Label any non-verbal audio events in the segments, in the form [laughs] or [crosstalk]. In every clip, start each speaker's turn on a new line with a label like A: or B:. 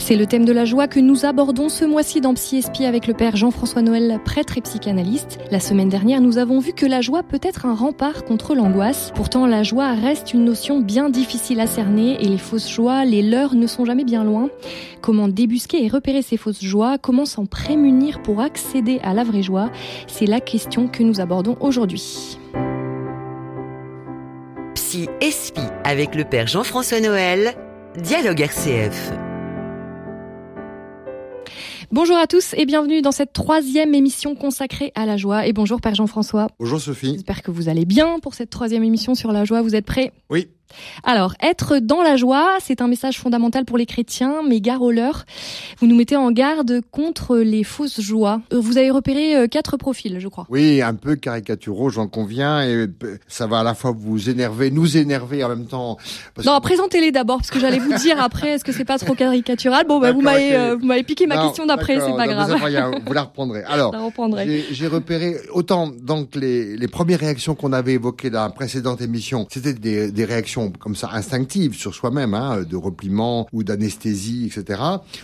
A: C'est le thème de la joie que nous abordons ce mois-ci dans Psy Espie avec le père Jean-François Noël, prêtre et psychanalyste. La semaine dernière, nous avons vu que la joie peut être un rempart contre l'angoisse. Pourtant, la joie reste une notion bien difficile à cerner et les fausses joies, les leurs ne sont jamais bien loin. Comment débusquer et repérer ces fausses joies? Comment s'en prémunir pour accéder à la vraie joie? C'est la question que nous abordons aujourd'hui.
B: Psy Espie avec le père Jean-François Noël, Dialogue RCF.
A: Bonjour à tous et bienvenue dans cette troisième émission consacrée à la joie. Et bonjour Père Jean-François.
C: Bonjour Sophie.
A: J'espère que vous allez bien pour cette troisième émission sur la joie. Vous êtes prêts?
C: Oui.
A: Alors, être dans la joie, c'est un message fondamental pour les chrétiens, mais gare au leur. Vous nous mettez en garde contre les fausses joies. Euh, vous avez repéré euh, quatre profils, je crois.
C: Oui, un peu caricaturaux, j'en conviens, et ça va à la fois vous énerver, nous énerver en même temps.
A: non, présentez-les d'abord, parce que j'allais vous dire après, est-ce que c'est pas trop caricatural? Bon, bah, vous m'avez euh, vous m'avez piqué ma question d'après, c'est pas grave.
C: Vous la reprendrez. [laughs] Alors, j'ai repéré autant donc les, les premières réactions qu'on avait évoquées dans la précédente émission, c'était des, des réactions comme ça instinctives sur soi-même, hein, de repliement ou d'anesthésie, etc.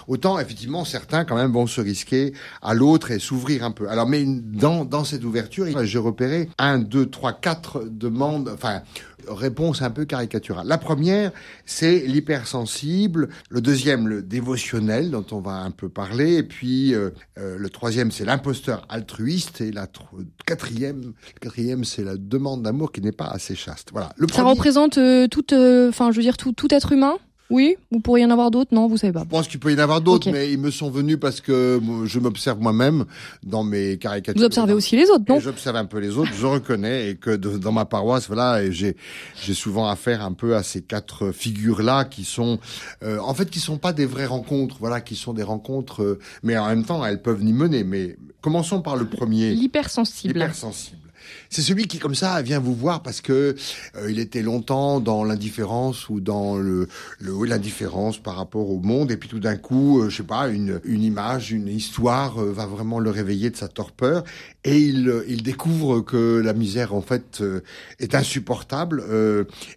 C: Autant effectivement certains quand même vont se risquer à l'autre et s'ouvrir un peu. Alors mais dans dans cette ouverture, j'ai repéré un, deux, trois, quatre demandes, enfin réponse un peu caricaturale. La première, c'est l'hypersensible. Le deuxième, le dévotionnel, dont on va un peu parler. Et puis, euh, euh, le troisième, c'est l'imposteur altruiste. Et la quatrième, quatrième, c'est la demande d'amour qui n'est pas assez chaste. Voilà.
A: Le Ça représente euh, tout, enfin, je veux dire, tout, tout être humain? Oui, vous pourriez y en avoir d'autres? Non, vous savez pas.
C: Je pense qu'il peut y en avoir d'autres, mais ils me sont venus parce que je m'observe moi-même dans mes caricatures.
A: Vous observez aussi les autres, non?
C: J'observe un peu les autres, je reconnais, et que dans ma paroisse, voilà, j'ai j'ai souvent affaire un peu à ces quatre figures-là qui sont, euh, en fait, qui sont pas des vraies rencontres, voilà, qui sont des rencontres, euh, mais en même temps, elles peuvent n'y mener. Mais commençons par le premier.
A: L'hypersensible.
C: L'hypersensible. C'est celui qui, comme ça, vient vous voir parce que euh, il était longtemps dans l'indifférence ou dans le, l'indifférence par rapport au monde, et puis tout d'un coup, euh, je sais pas, une, une image, une histoire euh, va vraiment le réveiller de sa torpeur, et il, il découvre que la misère en fait est insupportable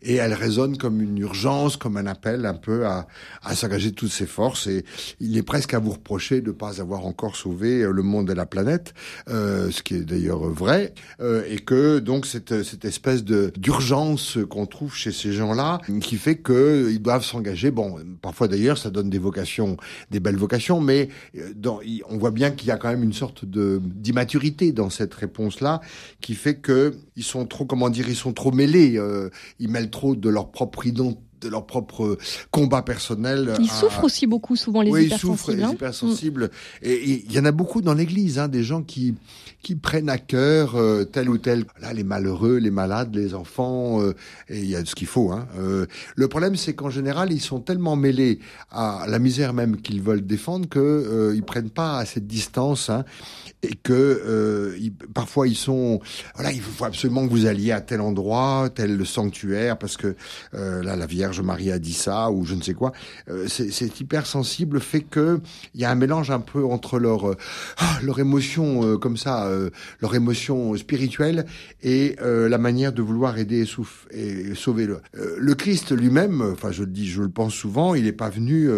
C: et elle résonne comme une urgence, comme un appel un peu à, à s'engager de toutes ses forces. Et il est presque à vous reprocher de ne pas avoir encore sauvé le monde et la planète, ce qui est d'ailleurs vrai. Euh, et que donc cette, cette espèce de d'urgence qu'on trouve chez ces gens-là, qui fait que ils doivent s'engager. Bon, parfois d'ailleurs, ça donne des vocations, des belles vocations, mais euh, on voit bien qu'il y a quand même une sorte de d'immaturité dans cette réponse-là, qui fait que ils sont trop, comment dire, ils sont trop mêlés, euh, ils mêlent trop de leur propre identité de leur propre combat personnel.
A: Ils souffrent aussi beaucoup souvent les
C: oui,
A: hypersensibles.
C: Ils souffrent les hein. hypersensibles. Mm. Et il y en a beaucoup dans l'Église, hein, des gens qui qui prennent à cœur euh, tel ou tel. Là, les malheureux, les malades, les enfants, euh, et il y a ce qu'il faut. Hein. Euh, le problème, c'est qu'en général, ils sont tellement mêlés à la misère même qu'ils veulent défendre que ils prennent pas à cette distance. Hein, et que parfois ils sont voilà il faut absolument que vous alliez à tel endroit tel sanctuaire parce que là la Vierge Vierge Marie a dit ça ou je ne sais quoi. Euh, c'est hypersensible fait que il y a un mélange un peu entre leur euh, ah, leur émotion euh, comme ça, leur émotion spirituelle et la manière de vouloir aider et, sauver le. le Christ lui-même, enfin je le dis, je le pense souvent, il n'est pas venu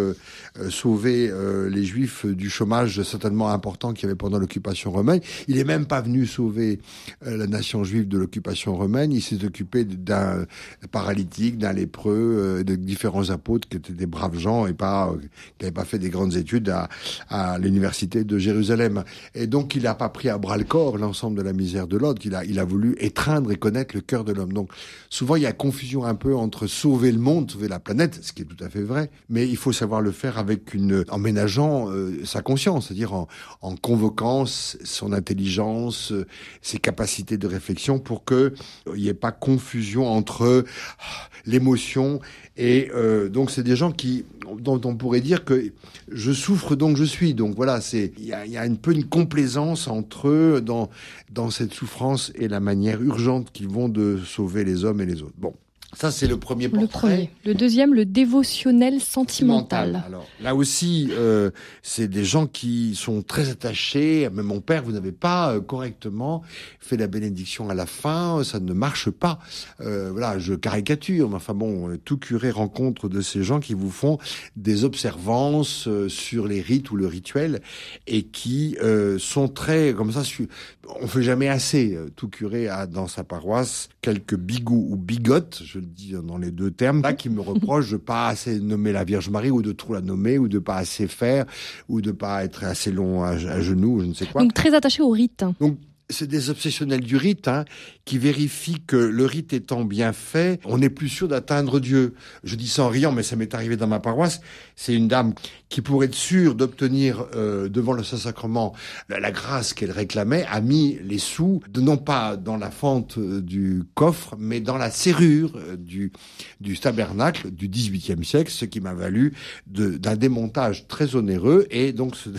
C: sauver les Juifs du chômage certainement important qu'il y avait pendant l'occupation romaine. Il est même pas venu sauver la nation juive de l'occupation romaine. Il s'est occupé d'un paralytique, d'un lépreux, euh, de différents apôtres qui étaient des braves gens et pas euh, qui n'avaient pas fait des grandes études à, à l'université de Jérusalem. Et donc il n'a pas pris à bras le corps l'ensemble de la misère de l'autre. Il a, il a voulu étreindre et connaître le cœur de l'homme. Donc souvent il y a confusion un peu entre sauver le monde, sauver la planète, ce qui est tout à fait vrai, mais il faut savoir le faire avec une en ménageant euh, sa conscience, c'est-à-dire en, en convoquant son intelligence, ses capacités de réflexion pour que il n'y ait pas confusion entre ah, l'émotion et euh, donc c'est des gens qui dont on pourrait dire que je souffre donc je suis. Donc voilà, c'est il y a, un peu une complaisance entre eux dans dans cette souffrance et la manière urgente qu'ils vont de sauver les hommes et les autres. Bon. Ça, c'est le premier portrait.
A: Le premier. Le deuxième, le dévotionnel sentimental.
C: Alors, là aussi, euh, c'est des gens qui sont très attachés. Mais mon père, vous n'avez pas euh, correctement fait la bénédiction à la fin. Ça ne marche pas. Euh, voilà, je caricature. Mais enfin bon, tout curé rencontre de ces gens qui vous font des observances euh, sur les rites ou le rituel et qui euh, sont très comme ça. On fait jamais assez. Tout curé a dans sa paroisse quelques bigous ou bigotes. Je dit dans les deux termes, là qui me reproche de pas assez nommer la Vierge Marie ou de trop la nommer ou de pas assez faire ou de pas être assez long à, genoux, je ne sais quoi.
A: Donc très attaché au rite.
C: Donc c'est des obsessionnels du rite hein, qui vérifient que le rite étant bien fait, on n'est plus sûr d'atteindre Dieu. Je dis ça en riant, mais ça m'est arrivé dans ma paroisse. C'est une dame qui, pour être sûre d'obtenir euh, devant le Saint-Sacrement la, grâce qu'elle réclamait, a mis les sous, non pas dans la fente euh, du coffre, mais dans la serrure euh, du, du tabernacle du XVIIIe siècle, ce qui m'a valu d'un démontage très onéreux. Et donc, ce,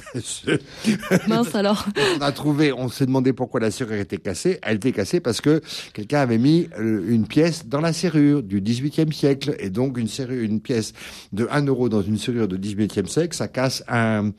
C: [laughs] [laughs]
A: mince alors. [laughs]
C: on a trouvé, on s'est demandé pourquoi la serrure était cassée. Elle était cassée parce que quelqu'un avait mis euh, une pièce dans la serrure du XVIIIe siècle. Et donc, une serrure, une pièce de 1 euro dans une serrure de XVIIIe siècle, ça casse un,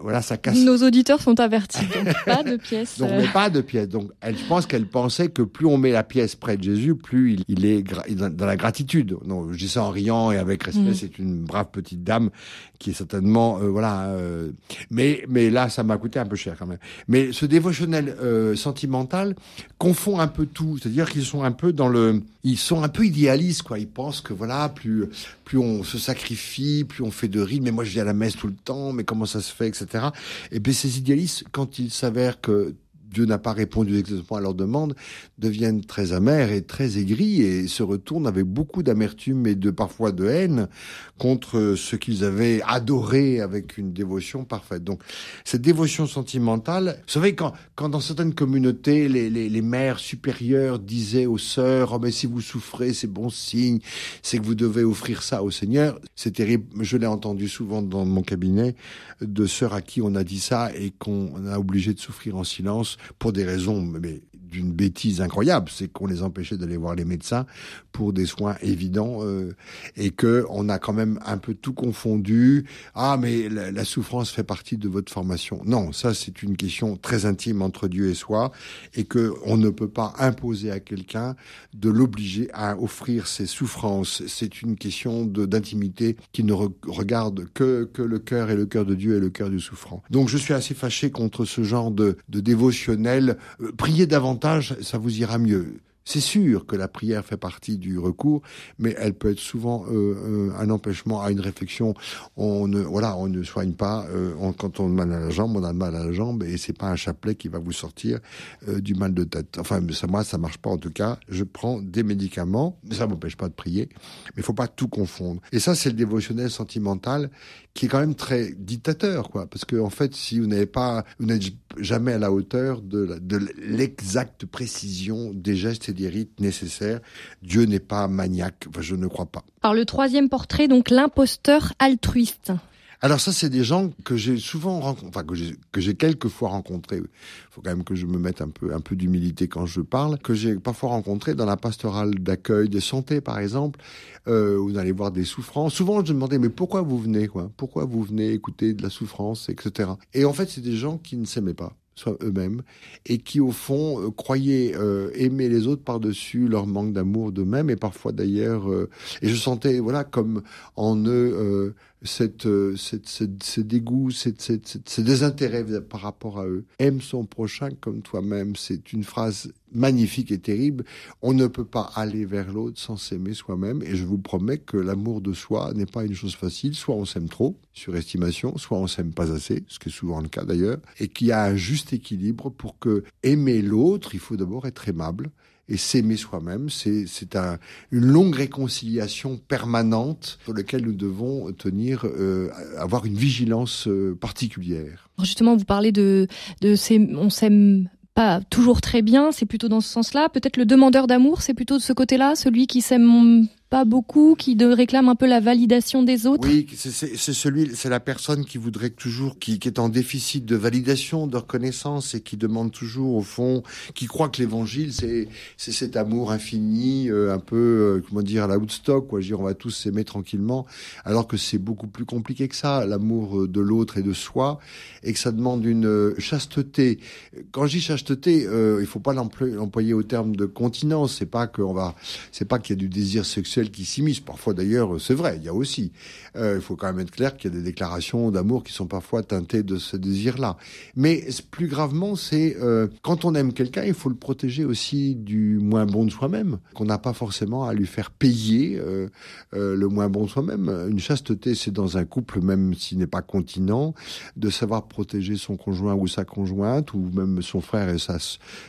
C: voilà, ça casse.
A: Nos auditeurs sont avertis. Donc, [laughs] pas de pièce.
C: donc, mais pas de pièce. Donc, elle, je pense qu'elle pensait que plus on met la pièce près de Jésus, plus il, est dans la gratitude. Non, je dis ça en riant et avec respect. Mm. C'est une brave petite dame qui est certainement, euh, voilà. Euh, mais, mais là, ça m'a coûté un peu cher quand même. Mais ce dévotionnel euh, sentimental confond un peu tout, c'est-à-dire qu'ils sont un peu dans le, ils sont un peu idéalistes quoi. Ils pensent que voilà, plus plus on se sacrifie, plus on fait de rites. Mais moi, je viens à la messe tout le temps. Mais comment ça se fait, etc. Et bien ces idéalistes, quand il s'avère que Dieu n'a pas répondu exactement à leur demande, deviennent très amers et très aigris et se retournent avec beaucoup d'amertume et de parfois de haine contre ce qu'ils avaient adoré avec une dévotion parfaite. Donc cette dévotion sentimentale, vous savez quand, quand dans certaines communautés les, les, les mères supérieures disaient aux sœurs oh mais si vous souffrez c'est bon signe, c'est que vous devez offrir ça au Seigneur. C'est terrible, je l'ai entendu souvent dans mon cabinet de sœurs à qui on a dit ça et qu'on a obligé de souffrir en silence pour des raisons mais d'une bêtise incroyable, c'est qu'on les empêchait d'aller voir les médecins pour des soins évidents euh, et que on a quand même un peu tout confondu. Ah, mais la, souffrance fait partie de votre formation. Non, ça c'est une question très intime entre Dieu et soi et que on ne peut pas imposer à quelqu'un de l'obliger à offrir ses souffrances. C'est une question d'intimité qui ne regarde que que le cœur et le cœur de Dieu et le cœur du souffrant. Donc je suis assez fâché contre ce genre de, de dévotionnel. Euh, priez davantage ça vous ira mieux. C'est sûr que la prière fait partie du recours, mais elle peut être souvent euh, euh, un empêchement à une réflexion. On ne, voilà, on ne soigne pas. Euh, quand on a mal à la jambe, on a mal à la jambe, et c'est pas un chapelet qui va vous sortir du mal de tête. Enfin, ça, moi, ça marche pas en tout cas. Je prends des médicaments, mais ça m'empêche pas de prier. Mais faut pas tout confondre. Et ça, c'est le dévotionnel sentimental qui est quand même très dictateur, quoi. Parce que en fait, si vous n'avez pas, vous n'êtes jamais à la hauteur de l'exacte précision des gestes et des rites nécessaires. Dieu n'est pas maniaque, enfin, je ne crois pas.
A: Alors le troisième portrait, donc l'imposteur altruiste.
C: Alors ça, c'est des gens que j'ai souvent rencontrés, enfin que j'ai que j'ai quelquefois rencontrés. Il faut quand même que je me mette un peu un peu d'humilité quand je parle. Que j'ai parfois rencontrés dans la pastorale d'accueil de santé, par exemple, euh, où vous allez voir des souffrances. Souvent, je me demandais mais pourquoi vous venez quoi? Pourquoi vous venez écouter de la souffrance, etc. Et en fait, c'est des gens qui ne s'aimaient pas eux-mêmes, et qui au fond euh, croyaient euh, aimer les autres par-dessus leur manque d'amour d'eux-mêmes, et parfois d'ailleurs, euh, et je sentais voilà comme en eux cette, euh, cette, cette, ce dégoût, cette, cette, ce désintérêt par rapport à eux. Aime son prochain comme toi-même. C'est une phrase magnifique et terrible. On ne peut pas aller vers l'autre sans s'aimer soi-même. Et je vous promets que l'amour de soi n'est pas une chose facile. Soit on s'aime trop, surestimation, soit on s'aime pas assez, ce qui est souvent le cas d'ailleurs, et qu'il y a un juste équilibre pour que aimer l'autre, il faut d'abord être aimable et s'aimer soi-même. C'est, un, une longue réconciliation permanente sur laquelle nous devons tenir, euh, avoir une vigilance euh, particulière.
A: Justement, vous parlez de, de ces, on s'aime pas toujours très bien, c'est plutôt dans ce sens-là. Peut-être le demandeur d'amour, c'est plutôt de ce côté-là, celui qui s'aime pas beaucoup, qui de, réclame un peu la validation des autres?
C: Oui, c'est celui, c'est la personne qui voudrait toujours, qui, qui, est en déficit de validation, de reconnaissance et qui demande toujours au fond, qui croit que l'évangile c'est c'est cet amour infini, euh, un peu euh, comment dire à la Woodstock, quoi. dire, on va tous s'aimer tranquillement, alors que c'est beaucoup plus compliqué que ça, l'amour de l'autre et de soi, et que ça demande une chasteté. Quand je dis chasteté, euh, il faut pas l'employer au terme de continence. C'est pas qu'on va, c'est pas qu'il y a du désir sexuel qui s'immisce. Parfois d'ailleurs, c'est vrai, il y a aussi. Euh, il faut quand même être clair qu'il y a des déclarations d'amour qui sont parfois teintées de ce désir-là. Mais plus gravement, c'est euh, quand on aime quelqu'un, il faut le protéger aussi du moins bon de soi-même, qu'on n'a pas forcément à lui faire payer euh le moins bon de soi-même. Une chasteté, c'est dans un couple, même s'il n'est pas continent, de savoir protéger son conjoint ou sa conjointe, ou même son frère et sa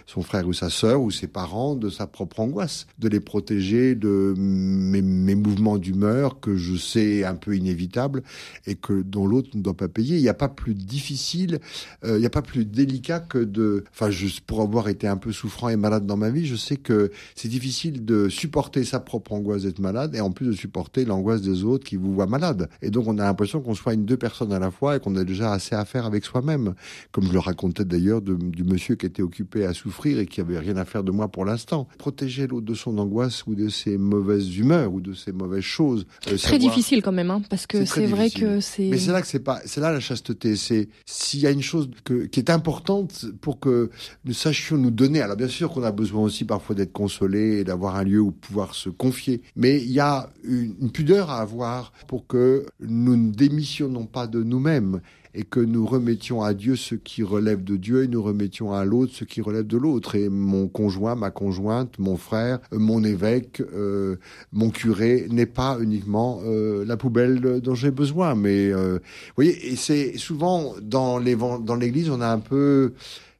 C: son frère ou sa sœur ou ses parents de sa propre angoisse, de les protéger de mes, mouvements d'humeur que je sais un peu inévitable et que dont l'autre ne doit pas payer. Il n'y a pas plus difficile, euh, il n'y a pas plus délicat que de. Enfin, je, pour avoir été un peu souffrant et malade dans ma vie, je sais que c'est difficile de supporter sa propre angoisse d'être malade et en plus de supporter l'angoisse des autres qui vous voient malade. Et donc, on a l'impression qu'on soit une deux personnes à la fois et qu'on a déjà assez à faire avec soi-même. Comme je le racontais d'ailleurs du monsieur qui était occupé à souffrir et qui avait rien à faire de moi pour l'instant. Protéger l'autre de son angoisse ou de ses mauvaises humeurs ou de ses mauvaises choses.
A: Euh, Très difficile quand même, hein parce que c'est vrai que c'est.
C: Mais c'est là que c'est pas, c'est là la chasteté. C'est s'il y a une chose que, qui est importante pour que nous sachions nous donner. Alors bien sûr qu'on a besoin aussi parfois d'être consolé et d'avoir un lieu où pouvoir se confier. Mais il y a une, une pudeur à avoir pour que nous ne démissionnons pas de nous-mêmes et que nous remettions à Dieu ce qui relève de Dieu et nous remettions à l'autre ce qui relève de l'autre. Et mon conjoint, ma conjointe, mon frère, mon évêque, euh, mon curé n'est pas uniquement euh, la poubelle dont j'ai besoin. Mais euh, vous voyez, et c'est souvent dans l'Église, on a un peu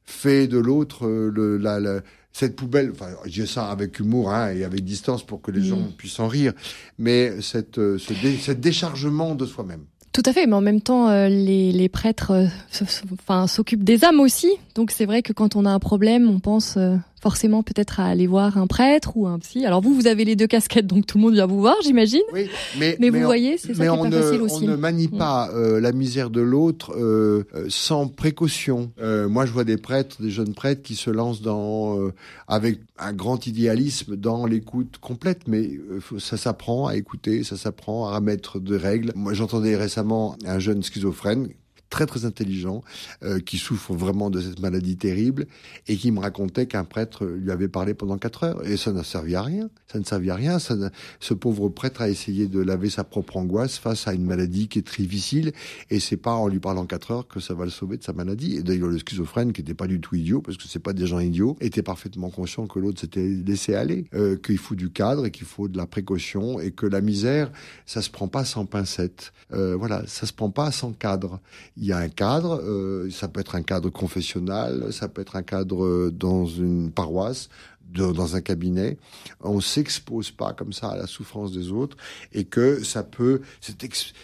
C: fait de l'autre le, la, la cette poubelle, enfin, je dis ça avec humour hein, et avec distance pour que les gens mm. puissent en rire, mais cette, ce, ce déchargement de soi-même.
A: Tout à fait, mais en même temps, euh, les, prêtres euh, s'occupent des âmes aussi. Donc c'est vrai que quand on a un problème, on pense euh, forcément peut-être à aller voir un prêtre ou un psy. Alors vous, vous avez les deux casquettes, donc tout le monde vient vous voir, j'imagine.
C: Oui, mais,
A: mais, vous voyez, c'est ça qui est pas
C: ne,
A: facile aussi.
C: On ne manie mm. pas euh, la misère de l'autre euh, euh, sans précaution. moi, je vois des prêtres, des jeunes prêtres qui se lancent dans avec un grand idéalisme dans l'écoute complète, mais ça s'apprend à écouter, ça s'apprend à mettre de règles. Moi, j'entendais récemment un jeune schizophrène très très intelligent, euh, qui souffre vraiment de cette maladie terrible, et qui me racontait qu'un prêtre lui avait parlé pendant quatre heures, et ça n'a servi à rien. Ça ne servait à rien. Ça ce pauvre prêtre a essayé de laver sa propre angoisse face à une maladie qui est très difficile, et c'est pas en lui parlant quatre heures que ça va le sauver de sa maladie. Et d'ailleurs, le schizophrène, qui n'était pas du tout idiot, parce que c'est pas des gens idiots, était parfaitement conscient que l'autre s'était laissé aller, euh, qu'il faut du cadre et qu'il faut de la précaution, et que la misère, ça se prend pas sans pincette. Euh, voilà, ça se prend pas sans cadre il y a un cadre, euh, ça peut être un cadre confessionnal, ça peut être un cadre euh, dans une paroisse, dans un cabinet. On s'expose pas comme ça à la souffrance des autres et que ça peut,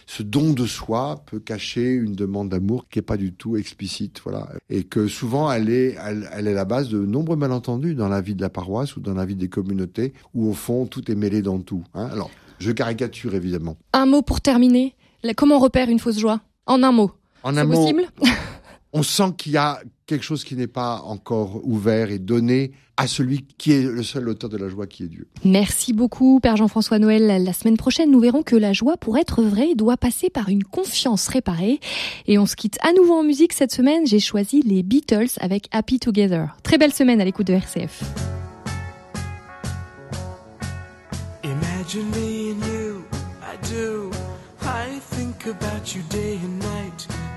C: ce don de soi peut cacher une demande d'amour qui est pas du tout explicite, voilà. Et que souvent elle est, elle, elle est la base de nombreux malentendus dans la vie de la paroisse ou dans la vie des communautés où au fond tout est mêlé dans tout. Hein. Alors, je caricature évidemment.
A: Un mot pour terminer. Comment on repère une fausse joie? En un mot.
C: En un mot, on sent qu'il y a quelque chose qui n'est pas encore ouvert et donné à celui qui est le seul auteur de la joie, qui est Dieu.
A: Merci beaucoup, Père Jean-François Noël. La semaine prochaine, nous verrons que la joie, pour être vraie, doit passer par une confiance réparée. Et on se quitte à nouveau en musique cette semaine. J'ai choisi les Beatles avec Happy Together. Très belle semaine à l'écoute de RCF. Imagine me and you, I do. I think about you day and night.